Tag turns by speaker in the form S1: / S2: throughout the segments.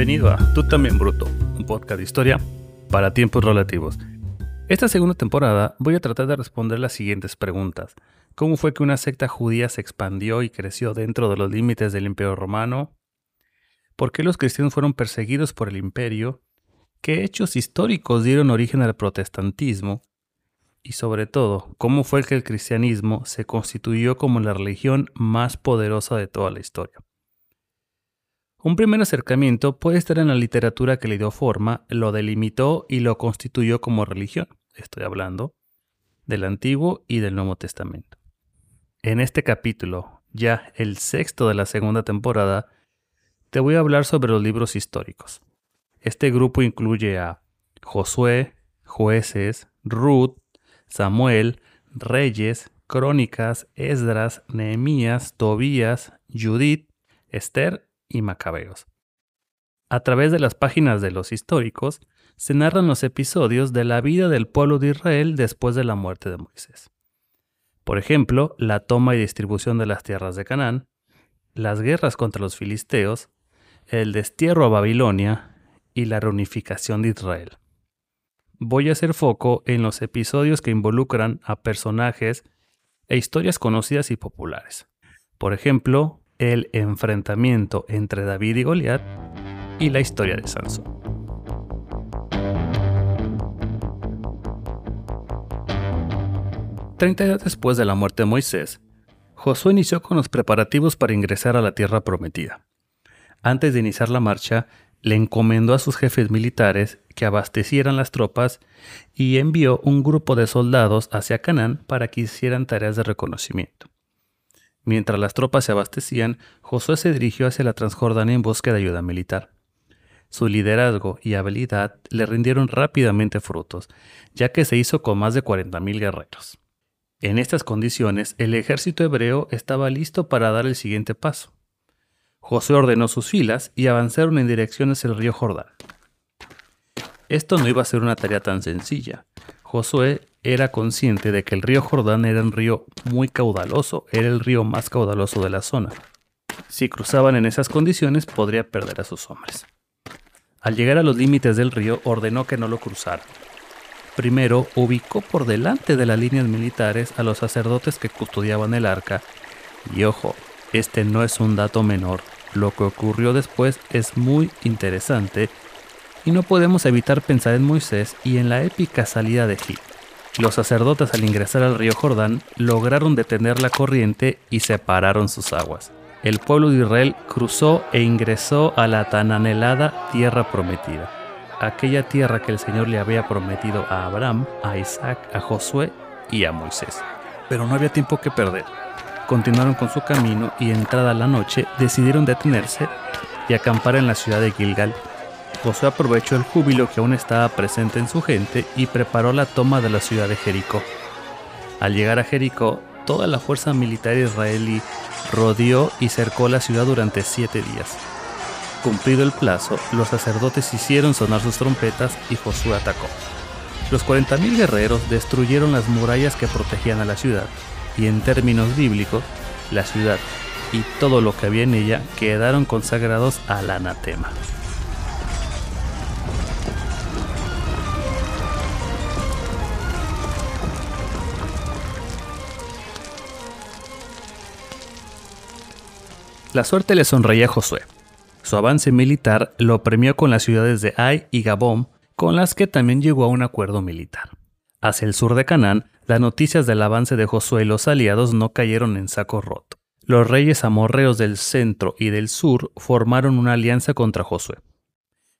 S1: Bienvenido a Tú también Bruto, un podcast de historia para tiempos relativos. Esta segunda temporada voy a tratar de responder las siguientes preguntas. ¿Cómo fue que una secta judía se expandió y creció dentro de los límites del Imperio Romano? ¿Por qué los cristianos fueron perseguidos por el imperio? ¿Qué hechos históricos dieron origen al protestantismo? Y sobre todo, ¿cómo fue que el cristianismo se constituyó como la religión más poderosa de toda la historia? Un primer acercamiento puede estar en la literatura que le dio forma, lo delimitó y lo constituyó como religión. Estoy hablando del Antiguo y del Nuevo Testamento. En este capítulo, ya el sexto de la segunda temporada, te voy a hablar sobre los libros históricos. Este grupo incluye a Josué, Jueces, Ruth, Samuel, Reyes, Crónicas, Esdras, Nehemías, Tobías, Judith, Esther y Macabeos. A través de las páginas de los históricos se narran los episodios de la vida del pueblo de Israel después de la muerte de Moisés. Por ejemplo, la toma y distribución de las tierras de Canaán, las guerras contra los filisteos, el destierro a Babilonia y la reunificación de Israel. Voy a hacer foco en los episodios que involucran a personajes e historias conocidas y populares. Por ejemplo, el enfrentamiento entre David y Goliat y la historia de Sansón. Treinta años después de la muerte de Moisés, Josué inició con los preparativos para ingresar a la tierra prometida. Antes de iniciar la marcha, le encomendó a sus jefes militares que abastecieran las tropas y envió un grupo de soldados hacia Canaán para que hicieran tareas de reconocimiento. Mientras las tropas se abastecían, Josué se dirigió hacia la Transjordania en busca de ayuda militar. Su liderazgo y habilidad le rindieron rápidamente frutos, ya que se hizo con más de 40.000 guerreros. En estas condiciones, el ejército hebreo estaba listo para dar el siguiente paso. Josué ordenó sus filas y avanzaron en dirección hacia el río Jordán. Esto no iba a ser una tarea tan sencilla. Josué era consciente de que el río Jordán era un río muy caudaloso, era el río más caudaloso de la zona. Si cruzaban en esas condiciones podría perder a sus hombres. Al llegar a los límites del río ordenó que no lo cruzaran. Primero ubicó por delante de las líneas militares a los sacerdotes que custodiaban el arca. Y ojo, este no es un dato menor. Lo que ocurrió después es muy interesante y no podemos evitar pensar en Moisés y en la épica salida de Egipto. Los sacerdotes al ingresar al río Jordán lograron detener la corriente y separaron sus aguas. El pueblo de Israel cruzó e ingresó a la tan anhelada tierra prometida, aquella tierra que el Señor le había prometido a Abraham, a Isaac, a Josué y a Moisés. Pero no había tiempo que perder. Continuaron con su camino y entrada la noche decidieron detenerse y acampar en la ciudad de Gilgal, Josué aprovechó el júbilo que aún estaba presente en su gente y preparó la toma de la ciudad de Jericó. Al llegar a Jericó, toda la fuerza militar israelí rodeó y cercó la ciudad durante siete días. Cumplido el plazo, los sacerdotes hicieron sonar sus trompetas y Josué atacó. Los 40.000 guerreros destruyeron las murallas que protegían a la ciudad, y en términos bíblicos, la ciudad y todo lo que había en ella quedaron consagrados al anatema. La suerte le sonreía a Josué. Su avance militar lo premió con las ciudades de Ai y Gabón, con las que también llegó a un acuerdo militar. Hacia el sur de Canaán, las noticias del avance de Josué y los aliados no cayeron en saco roto. Los reyes amorreos del centro y del sur formaron una alianza contra Josué.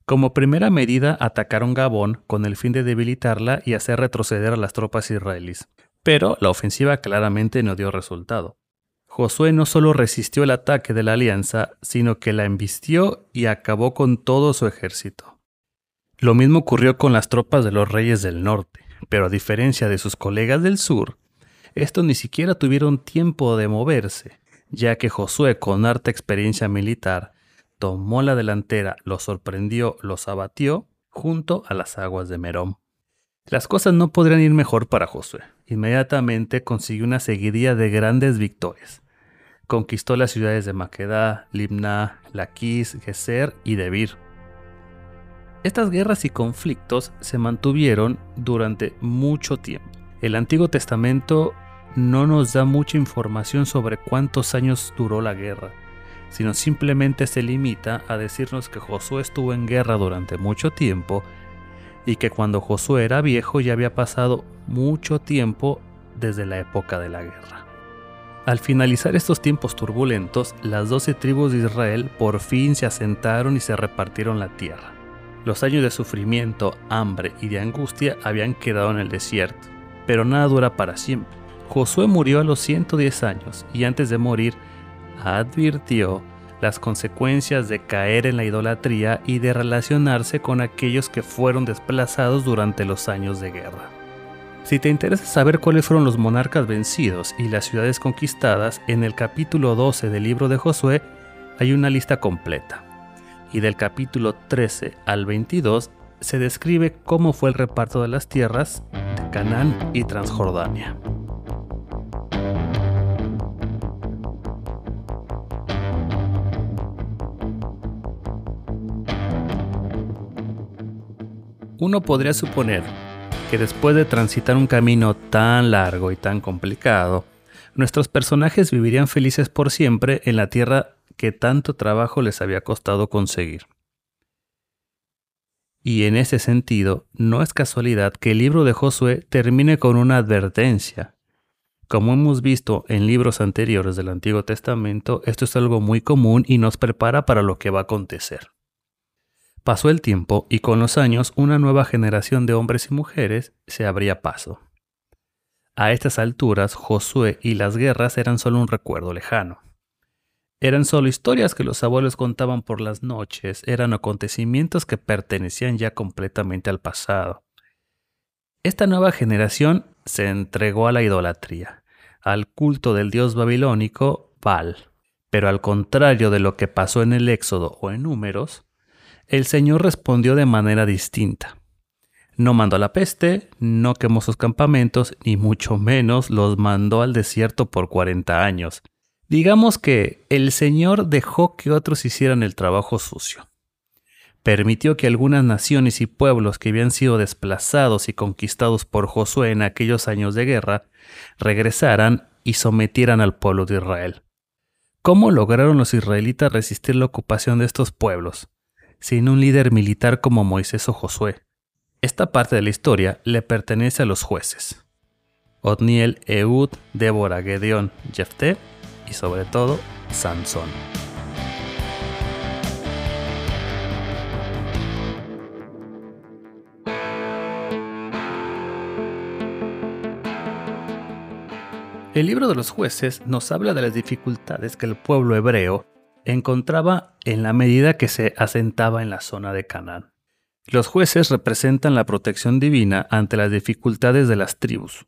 S1: Como primera medida atacaron Gabón con el fin de debilitarla y hacer retroceder a las tropas israelíes. Pero la ofensiva claramente no dio resultado. Josué no solo resistió el ataque de la alianza, sino que la embistió y acabó con todo su ejército. Lo mismo ocurrió con las tropas de los reyes del norte, pero a diferencia de sus colegas del sur, estos ni siquiera tuvieron tiempo de moverse, ya que Josué, con harta experiencia militar, tomó la delantera, los sorprendió, los abatió junto a las aguas de Merón. Las cosas no podrían ir mejor para Josué. Inmediatamente consiguió una seguidilla de grandes victorias. Conquistó las ciudades de Maquedá, Limná, Laquis, Geser y Debir. Estas guerras y conflictos se mantuvieron durante mucho tiempo. El Antiguo Testamento no nos da mucha información sobre cuántos años duró la guerra, sino simplemente se limita a decirnos que Josué estuvo en guerra durante mucho tiempo y que cuando Josué era viejo ya había pasado mucho tiempo desde la época de la guerra. Al finalizar estos tiempos turbulentos, las doce tribus de Israel por fin se asentaron y se repartieron la tierra. Los años de sufrimiento, hambre y de angustia habían quedado en el desierto, pero nada dura para siempre. Josué murió a los 110 años y antes de morir advirtió las consecuencias de caer en la idolatría y de relacionarse con aquellos que fueron desplazados durante los años de guerra. Si te interesa saber cuáles fueron los monarcas vencidos y las ciudades conquistadas, en el capítulo 12 del libro de Josué hay una lista completa. Y del capítulo 13 al 22 se describe cómo fue el reparto de las tierras de Canaán y Transjordania. Uno podría suponer que después de transitar un camino tan largo y tan complicado, nuestros personajes vivirían felices por siempre en la tierra que tanto trabajo les había costado conseguir. Y en ese sentido, no es casualidad que el libro de Josué termine con una advertencia. Como hemos visto en libros anteriores del Antiguo Testamento, esto es algo muy común y nos prepara para lo que va a acontecer. Pasó el tiempo y con los años una nueva generación de hombres y mujeres se abría paso. A estas alturas Josué y las guerras eran solo un recuerdo lejano. Eran solo historias que los abuelos contaban por las noches, eran acontecimientos que pertenecían ya completamente al pasado. Esta nueva generación se entregó a la idolatría, al culto del dios babilónico Baal. Pero al contrario de lo que pasó en el Éxodo o en Números, el Señor respondió de manera distinta. No mandó la peste, no quemó sus campamentos, ni mucho menos los mandó al desierto por 40 años. Digamos que el Señor dejó que otros hicieran el trabajo sucio. Permitió que algunas naciones y pueblos que habían sido desplazados y conquistados por Josué en aquellos años de guerra regresaran y sometieran al pueblo de Israel. ¿Cómo lograron los israelitas resistir la ocupación de estos pueblos? Sin un líder militar como Moisés o Josué. Esta parte de la historia le pertenece a los jueces. Otniel, Eud, Débora, Gedeón, Jefté y sobre todo Sansón. El libro de los jueces nos habla de las dificultades que el pueblo hebreo encontraba en la medida que se asentaba en la zona de Canaán. Los jueces representan la protección divina ante las dificultades de las tribus.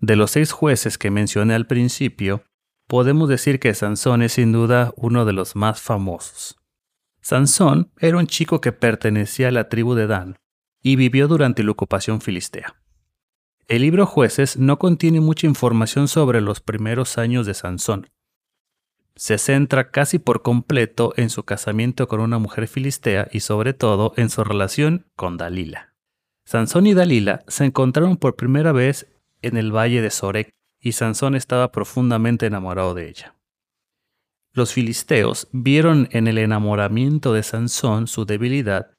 S1: De los seis jueces que mencioné al principio, podemos decir que Sansón es sin duda uno de los más famosos. Sansón era un chico que pertenecía a la tribu de Dan y vivió durante la ocupación filistea. El libro Jueces no contiene mucha información sobre los primeros años de Sansón, se centra casi por completo en su casamiento con una mujer filistea y sobre todo en su relación con Dalila. Sansón y Dalila se encontraron por primera vez en el valle de Sorek y Sansón estaba profundamente enamorado de ella. Los filisteos vieron en el enamoramiento de Sansón su debilidad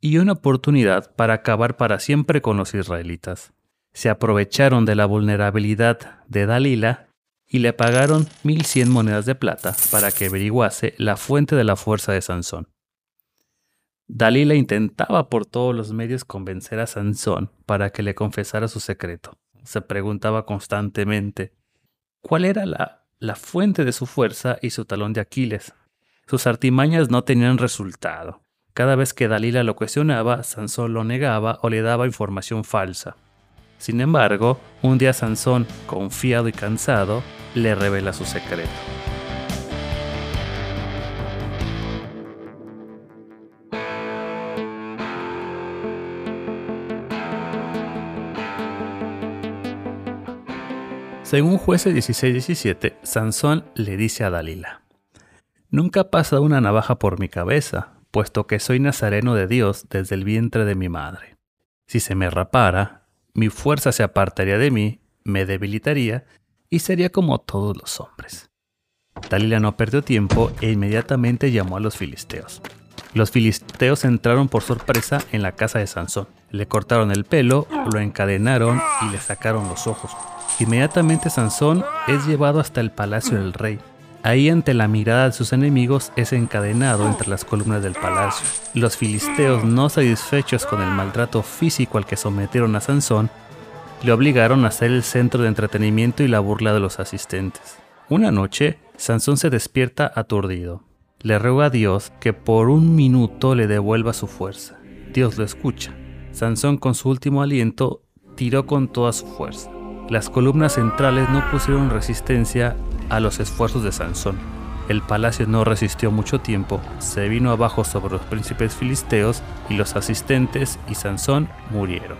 S1: y una oportunidad para acabar para siempre con los israelitas. Se aprovecharon de la vulnerabilidad de Dalila y le pagaron 1100 monedas de plata para que averiguase la fuente de la fuerza de Sansón. Dalila intentaba por todos los medios convencer a Sansón para que le confesara su secreto. Se preguntaba constantemente cuál era la, la fuente de su fuerza y su talón de Aquiles. Sus artimañas no tenían resultado. Cada vez que Dalila lo cuestionaba, Sansón lo negaba o le daba información falsa. Sin embargo, un día Sansón, confiado y cansado, le revela su secreto. Según jueces 16-17, Sansón le dice a Dalila, Nunca pasa una navaja por mi cabeza, puesto que soy nazareno de Dios desde el vientre de mi madre. Si se me rapara, mi fuerza se apartaría de mí, me debilitaría y sería como todos los hombres. Dalila no perdió tiempo e inmediatamente llamó a los filisteos. Los filisteos entraron por sorpresa en la casa de Sansón. Le cortaron el pelo, lo encadenaron y le sacaron los ojos. Inmediatamente Sansón es llevado hasta el palacio del rey. Ahí ante la mirada de sus enemigos es encadenado entre las columnas del palacio. Los filisteos, no satisfechos con el maltrato físico al que sometieron a Sansón, le obligaron a ser el centro de entretenimiento y la burla de los asistentes. Una noche, Sansón se despierta aturdido. Le ruega a Dios que por un minuto le devuelva su fuerza. Dios lo escucha. Sansón con su último aliento tiró con toda su fuerza. Las columnas centrales no pusieron resistencia a los esfuerzos de Sansón. El palacio no resistió mucho tiempo, se vino abajo sobre los príncipes filisteos y los asistentes y Sansón murieron.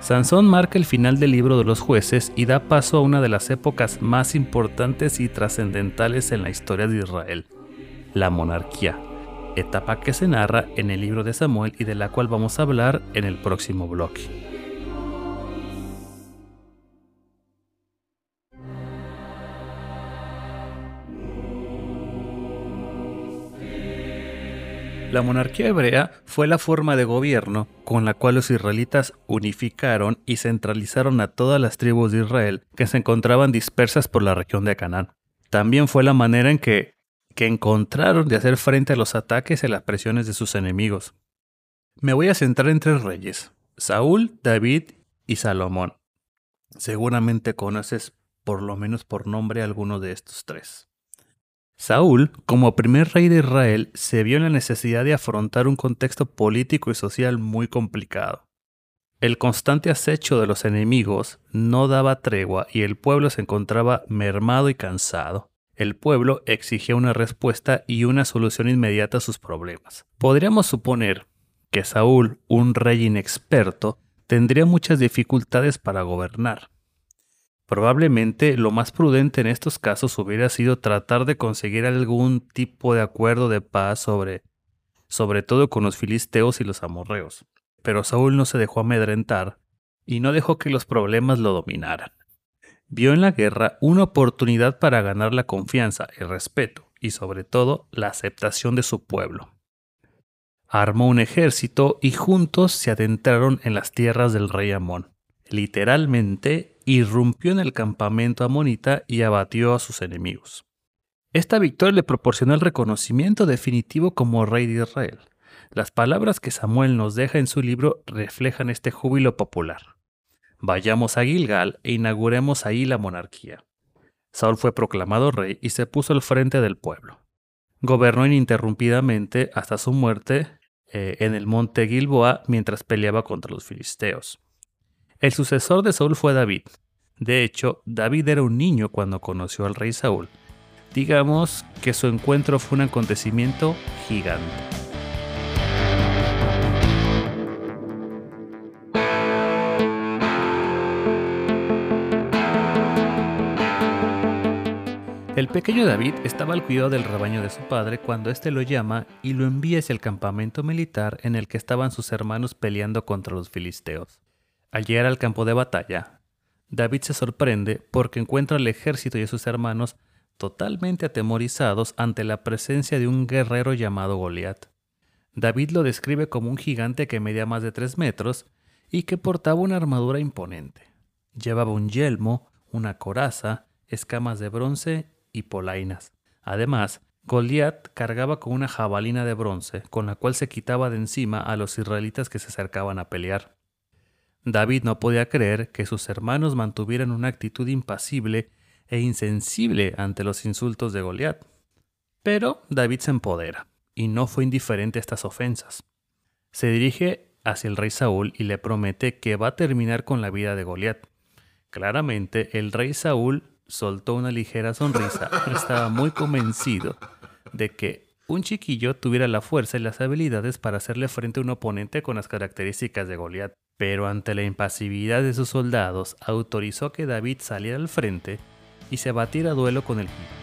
S1: Sansón marca el final del libro de los jueces y da paso a una de las épocas más importantes y trascendentales en la historia de Israel, la monarquía, etapa que se narra en el libro de Samuel y de la cual vamos a hablar en el próximo bloque. La monarquía hebrea fue la forma de gobierno con la cual los israelitas unificaron y centralizaron a todas las tribus de Israel que se encontraban dispersas por la región de Canaán. También fue la manera en que, que encontraron de hacer frente a los ataques y las presiones de sus enemigos. Me voy a centrar en tres reyes, Saúl, David y Salomón. Seguramente conoces por lo menos por nombre alguno de estos tres. Saúl, como primer rey de Israel, se vio en la necesidad de afrontar un contexto político y social muy complicado. El constante acecho de los enemigos no daba tregua y el pueblo se encontraba mermado y cansado. El pueblo exigía una respuesta y una solución inmediata a sus problemas. Podríamos suponer que Saúl, un rey inexperto, tendría muchas dificultades para gobernar. Probablemente lo más prudente en estos casos hubiera sido tratar de conseguir algún tipo de acuerdo de paz sobre, sobre todo con los filisteos y los amorreos. Pero Saúl no se dejó amedrentar y no dejó que los problemas lo dominaran. Vio en la guerra una oportunidad para ganar la confianza, el respeto y sobre todo la aceptación de su pueblo. Armó un ejército y juntos se adentraron en las tierras del rey Amón. Literalmente irrumpió en el campamento amonita y abatió a sus enemigos. Esta victoria le proporcionó el reconocimiento definitivo como rey de Israel. Las palabras que Samuel nos deja en su libro reflejan este júbilo popular. Vayamos a Gilgal e inauguremos ahí la monarquía. Saúl fue proclamado rey y se puso al frente del pueblo. Gobernó ininterrumpidamente hasta su muerte eh, en el monte Gilboa mientras peleaba contra los filisteos. El sucesor de Saúl fue David. De hecho, David era un niño cuando conoció al rey Saúl. Digamos que su encuentro fue un acontecimiento gigante. El pequeño David estaba al cuidado del rebaño de su padre cuando éste lo llama y lo envía hacia el campamento militar en el que estaban sus hermanos peleando contra los filisteos. Al llegar al campo de batalla, David se sorprende porque encuentra al ejército y a sus hermanos totalmente atemorizados ante la presencia de un guerrero llamado Goliat. David lo describe como un gigante que medía más de tres metros y que portaba una armadura imponente. Llevaba un yelmo, una coraza, escamas de bronce y polainas. Además, Goliat cargaba con una jabalina de bronce, con la cual se quitaba de encima a los israelitas que se acercaban a pelear. David no podía creer que sus hermanos mantuvieran una actitud impasible e insensible ante los insultos de Goliat. Pero David se empodera, y no fue indiferente a estas ofensas. Se dirige hacia el rey Saúl y le promete que va a terminar con la vida de Goliat. Claramente, el rey Saúl soltó una ligera sonrisa. Estaba muy convencido de que un chiquillo tuviera la fuerza y las habilidades para hacerle frente a un oponente con las características de Goliat pero ante la impasividad de sus soldados autorizó que David saliera al frente y se batiera a duelo con el gigante.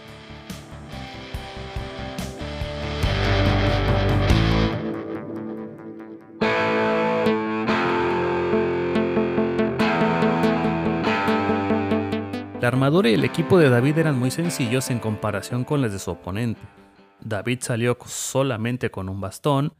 S1: La armadura y el equipo de David eran muy sencillos en comparación con las de su oponente. David salió solamente con un bastón,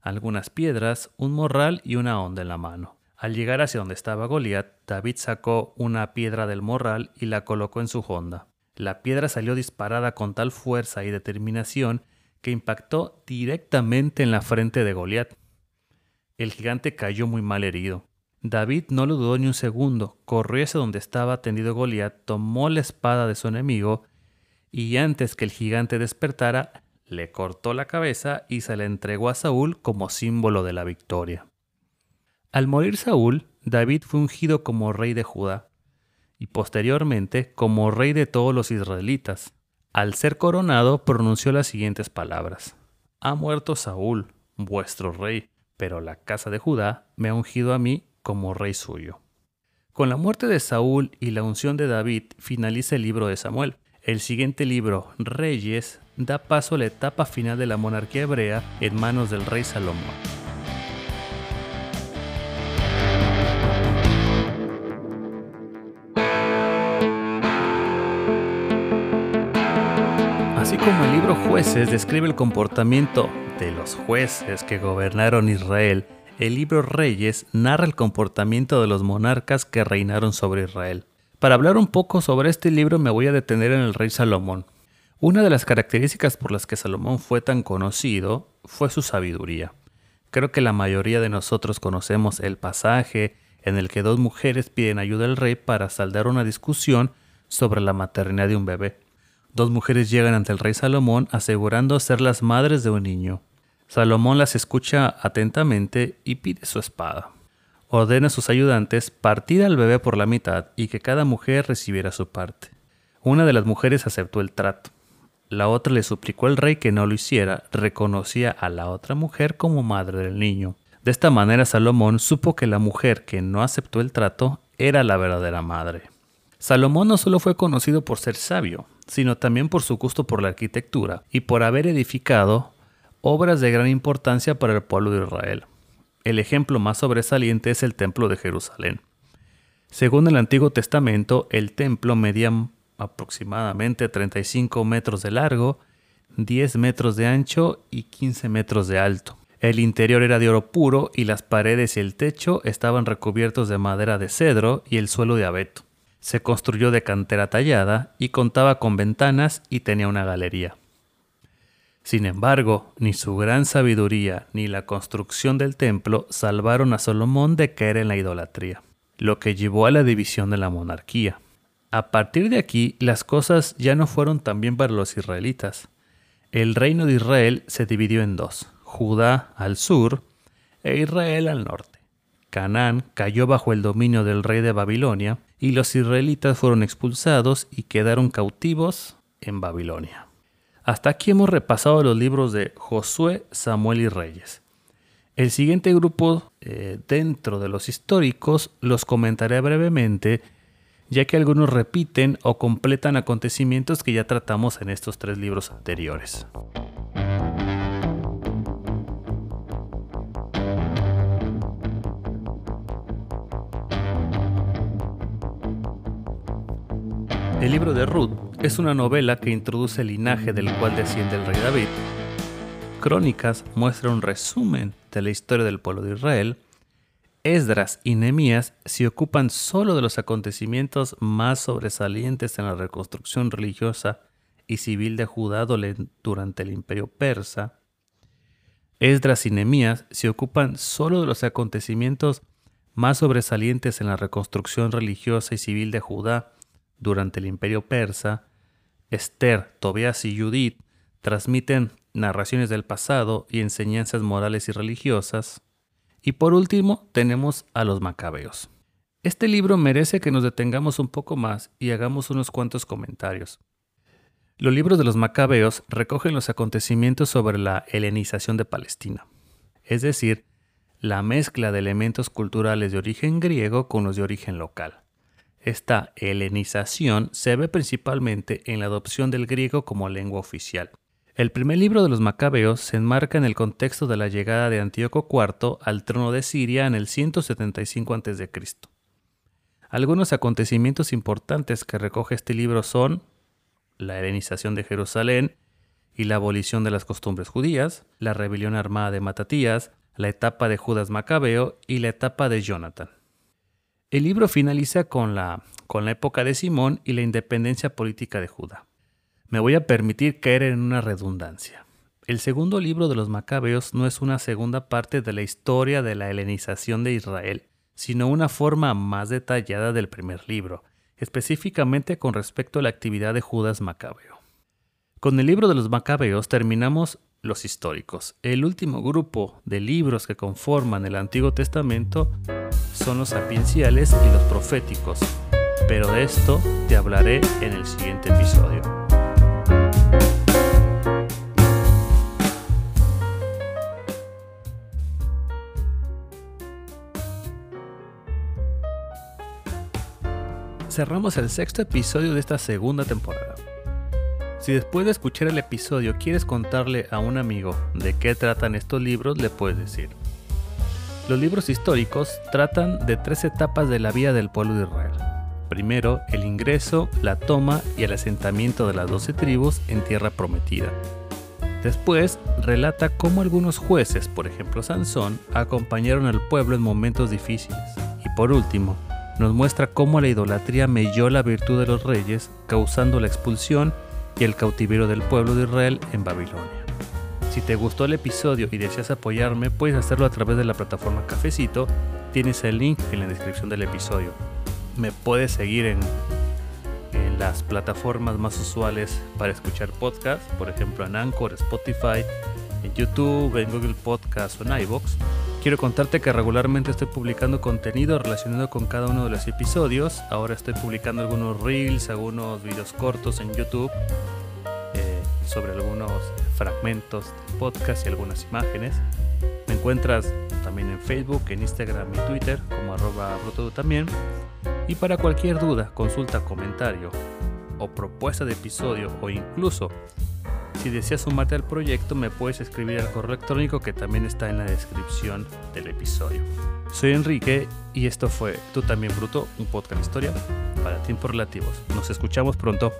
S1: algunas piedras, un morral y una onda en la mano. Al llegar hacia donde estaba Goliat, David sacó una piedra del morral y la colocó en su honda. La piedra salió disparada con tal fuerza y determinación que impactó directamente en la frente de Goliat. El gigante cayó muy mal herido. David no lo dudó ni un segundo, corrió hacia donde estaba tendido Goliat, tomó la espada de su enemigo y antes que el gigante despertara, le cortó la cabeza y se la entregó a Saúl como símbolo de la victoria. Al morir Saúl, David fue ungido como rey de Judá y posteriormente como rey de todos los israelitas. Al ser coronado pronunció las siguientes palabras. Ha muerto Saúl, vuestro rey, pero la casa de Judá me ha ungido a mí como rey suyo. Con la muerte de Saúl y la unción de David finaliza el libro de Samuel. El siguiente libro, Reyes, da paso a la etapa final de la monarquía hebrea en manos del rey Salomón. Describe el comportamiento de los jueces que gobernaron Israel, el libro Reyes narra el comportamiento de los monarcas que reinaron sobre Israel. Para hablar un poco sobre este libro me voy a detener en el rey Salomón. Una de las características por las que Salomón fue tan conocido fue su sabiduría. Creo que la mayoría de nosotros conocemos el pasaje en el que dos mujeres piden ayuda al rey para saldar una discusión sobre la maternidad de un bebé. Dos mujeres llegan ante el rey Salomón asegurando ser las madres de un niño. Salomón las escucha atentamente y pide su espada. Ordena a sus ayudantes partir al bebé por la mitad y que cada mujer recibiera su parte. Una de las mujeres aceptó el trato. La otra le suplicó al rey que no lo hiciera, reconocía a la otra mujer como madre del niño. De esta manera Salomón supo que la mujer que no aceptó el trato era la verdadera madre. Salomón no solo fue conocido por ser sabio, sino también por su gusto por la arquitectura y por haber edificado obras de gran importancia para el pueblo de Israel. El ejemplo más sobresaliente es el Templo de Jerusalén. Según el Antiguo Testamento, el templo medía aproximadamente 35 metros de largo, 10 metros de ancho y 15 metros de alto. El interior era de oro puro y las paredes y el techo estaban recubiertos de madera de cedro y el suelo de abeto. Se construyó de cantera tallada y contaba con ventanas y tenía una galería. Sin embargo, ni su gran sabiduría ni la construcción del templo salvaron a Salomón de caer en la idolatría, lo que llevó a la división de la monarquía. A partir de aquí, las cosas ya no fueron tan bien para los israelitas. El reino de Israel se dividió en dos, Judá al sur e Israel al norte. Canaán cayó bajo el dominio del rey de Babilonia y los israelitas fueron expulsados y quedaron cautivos en Babilonia. Hasta aquí hemos repasado los libros de Josué, Samuel y Reyes. El siguiente grupo eh, dentro de los históricos los comentaré brevemente, ya que algunos repiten o completan acontecimientos que ya tratamos en estos tres libros anteriores. El libro de Ruth es una novela que introduce el linaje del cual desciende el rey David. Crónicas muestra un resumen de la historia del pueblo de Israel. Esdras y Nehemías se ocupan solo de los acontecimientos más sobresalientes en la reconstrucción religiosa y civil de Judá durante el imperio persa. Esdras y Nehemías se ocupan solo de los acontecimientos más sobresalientes en la reconstrucción religiosa y civil de Judá durante el imperio persa, Esther, Tobias y Judith transmiten narraciones del pasado y enseñanzas morales y religiosas. Y por último tenemos a los macabeos. Este libro merece que nos detengamos un poco más y hagamos unos cuantos comentarios. Los libros de los macabeos recogen los acontecimientos sobre la helenización de Palestina, es decir, la mezcla de elementos culturales de origen griego con los de origen local. Esta helenización se ve principalmente en la adopción del griego como lengua oficial. El primer libro de los Macabeos se enmarca en el contexto de la llegada de Antíoco IV al trono de Siria en el 175 a.C. Algunos acontecimientos importantes que recoge este libro son la helenización de Jerusalén y la abolición de las costumbres judías, la rebelión armada de Matatías, la etapa de Judas Macabeo y la etapa de Jonathan. El libro finaliza con la, con la época de Simón y la independencia política de Judá. Me voy a permitir caer en una redundancia. El segundo libro de los Macabeos no es una segunda parte de la historia de la helenización de Israel, sino una forma más detallada del primer libro, específicamente con respecto a la actividad de Judas Macabeo. Con el libro de los Macabeos terminamos los históricos. El último grupo de libros que conforman el Antiguo Testamento son los sapienciales y los proféticos, pero de esto te hablaré en el siguiente episodio. cerramos el sexto episodio de esta segunda temporada. Si después de escuchar el episodio quieres contarle a un amigo de qué tratan estos libros, le puedes decir. Los libros históricos tratan de tres etapas de la vida del pueblo de Israel. Primero, el ingreso, la toma y el asentamiento de las doce tribus en tierra prometida. Después, relata cómo algunos jueces, por ejemplo Sansón, acompañaron al pueblo en momentos difíciles. Y por último, nos muestra cómo la idolatría melló la virtud de los reyes, causando la expulsión y el cautiverio del pueblo de Israel en Babilonia. Si te gustó el episodio y deseas apoyarme, puedes hacerlo a través de la plataforma Cafecito. Tienes el link en la descripción del episodio. Me puedes seguir en, las plataformas más usuales para escuchar podcasts, por ejemplo en Anchor, Spotify, en YouTube, en Google Podcasts o en iVoox. Quiero contarte que regularmente estoy publicando contenido relacionado con cada uno de los episodios. Ahora estoy publicando algunos reels, algunos videos cortos en YouTube eh, sobre algunos fragmentos de podcast y algunas imágenes. Me encuentras también en Facebook, en Instagram y Twitter como arroba también. Y para cualquier duda, consulta, comentario o propuesta de episodio o incluso si deseas sumarte al proyecto, me puedes escribir al correo electrónico que también está en la descripción del episodio. Soy Enrique y esto fue Tú también Bruto, un podcast historia para tiempos relativos. Nos escuchamos pronto.